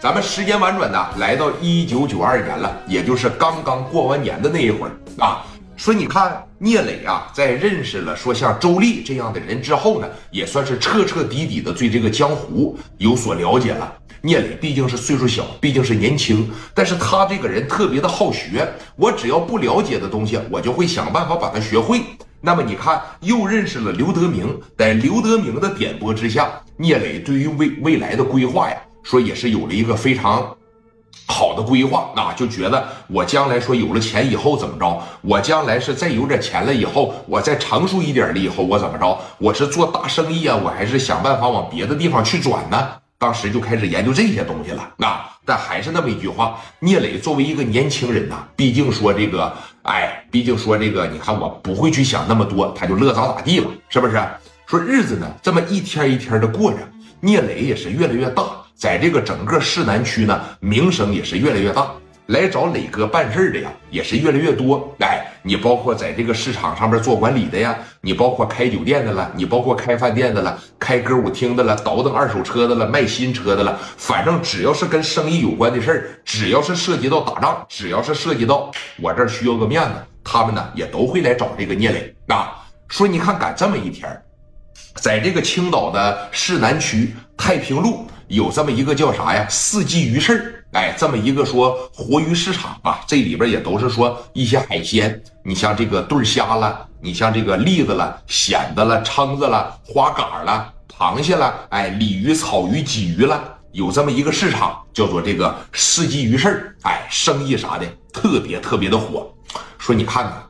咱们时间婉转的来到一九九二年了，也就是刚刚过完年的那一会儿啊。说你看聂磊啊，在认识了说像周丽这样的人之后呢，也算是彻彻底底的对这个江湖有所了解了。聂磊毕竟是岁数小，毕竟是年轻，但是他这个人特别的好学。我只要不了解的东西，我就会想办法把它学会。那么你看，又认识了刘德明，在刘德明的点拨之下，聂磊对于未未来的规划呀。说也是有了一个非常好的规划，那就觉得我将来说有了钱以后怎么着？我将来是再有点钱了以后，我再成熟一点了以后，我怎么着？我是做大生意啊，我还是想办法往别的地方去转呢？当时就开始研究这些东西了。那但还是那么一句话，聂磊作为一个年轻人呐，毕竟说这个，哎，毕竟说这个，你看我不会去想那么多，他就乐咋咋地了，是不是？说日子呢，这么一天一天的过着，聂磊也是越来越大。在这个整个市南区呢，名声也是越来越大，来找磊哥办事的呀，也是越来越多。哎，你包括在这个市场上面做管理的呀，你包括开酒店的了，你包括开饭店的了，开歌舞厅的了，倒腾二手车的了，卖新车的了，反正只要是跟生意有关的事儿，只要是涉及到打仗，只要是涉及到我这需要个面子，他们呢也都会来找这个聂磊啊，说你看赶这么一天，在这个青岛的市南区太平路。有这么一个叫啥呀？四季鱼市哎，这么一个说活鱼市场啊，这里边也都是说一些海鲜，你像这个对虾了，你像这个栗子了、蚬子了、蛏子了、花蛤了、螃蟹了，哎，鲤鱼、草鱼、鲫鱼了，有这么一个市场，叫做这个四季鱼市哎，生意啥的特别特别的火。说你看看，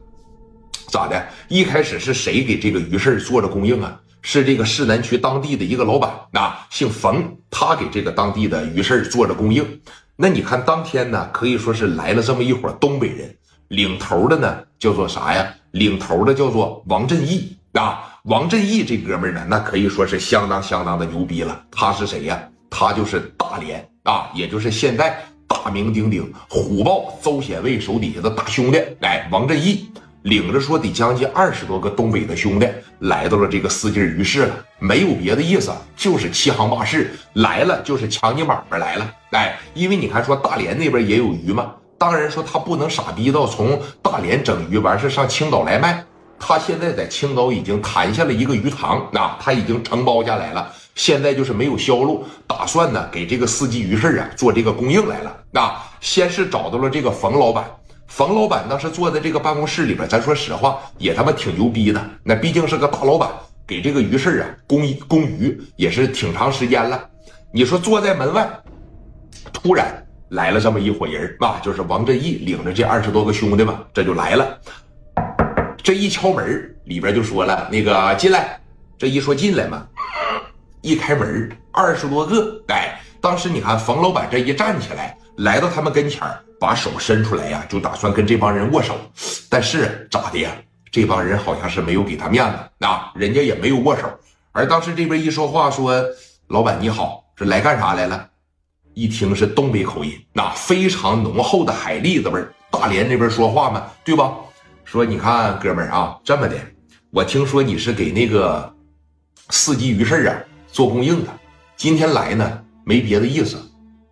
咋的？一开始是谁给这个鱼市做着供应啊？是这个市南区当地的一个老板啊，姓冯，他给这个当地的鱼市做着供应。那你看当天呢，可以说是来了这么一伙东北人，领头的呢叫做啥呀？领头的叫做王振义啊。王振义这哥们呢，那可以说是相当相当的牛逼了。他是谁呀？他就是大连啊，也就是现在大名鼎鼎虎豹邹显卫手底下的大兄弟。哎，王振义。领着说得将近二十多个东北的兄弟来到了这个四季鱼市了，没有别的意思，就是欺行霸市来了，就是抢你买卖来了。哎，因为你看说大连那边也有鱼嘛，当然说他不能傻逼到从大连整鱼完事上青岛来卖，他现在在青岛已经谈下了一个鱼塘，那他已经承包下来了，现在就是没有销路，打算呢给这个四季鱼市啊做这个供应来了。那先是找到了这个冯老板。冯老板当时坐在这个办公室里边，咱说实话也他妈挺牛逼的。那毕竟是个大老板，给这个鱼市啊供供鱼也是挺长时间了。你说坐在门外，突然来了这么一伙人啊，就是王振义领着这二十多个兄弟们，这就来了。这一敲门，里边就说了：“那个进来。”这一说进来嘛，一开门，二十多个。哎，当时你看冯老板这一站起来，来到他们跟前儿。把手伸出来呀，就打算跟这帮人握手，但是咋的呀？这帮人好像是没有给他面子啊，人家也没有握手。而当时这边一说话说：“老板你好，是来干啥来了？”一听是东北口音，那非常浓厚的海蛎子味儿。大连那边说话嘛，对吧？说你看哥们儿啊，这么的，我听说你是给那个四季鱼市啊做供应的，今天来呢没别的意思，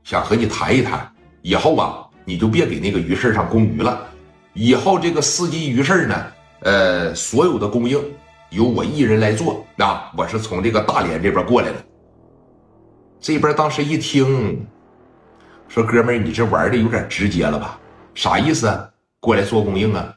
想和你谈一谈，以后啊。你就别给那个鱼市上供鱼了，以后这个四季鱼市呢，呃，所有的供应由我一人来做。啊，我是从这个大连这边过来的。这边当时一听，说哥们儿，你这玩的有点直接了吧？啥意思？过来做供应啊？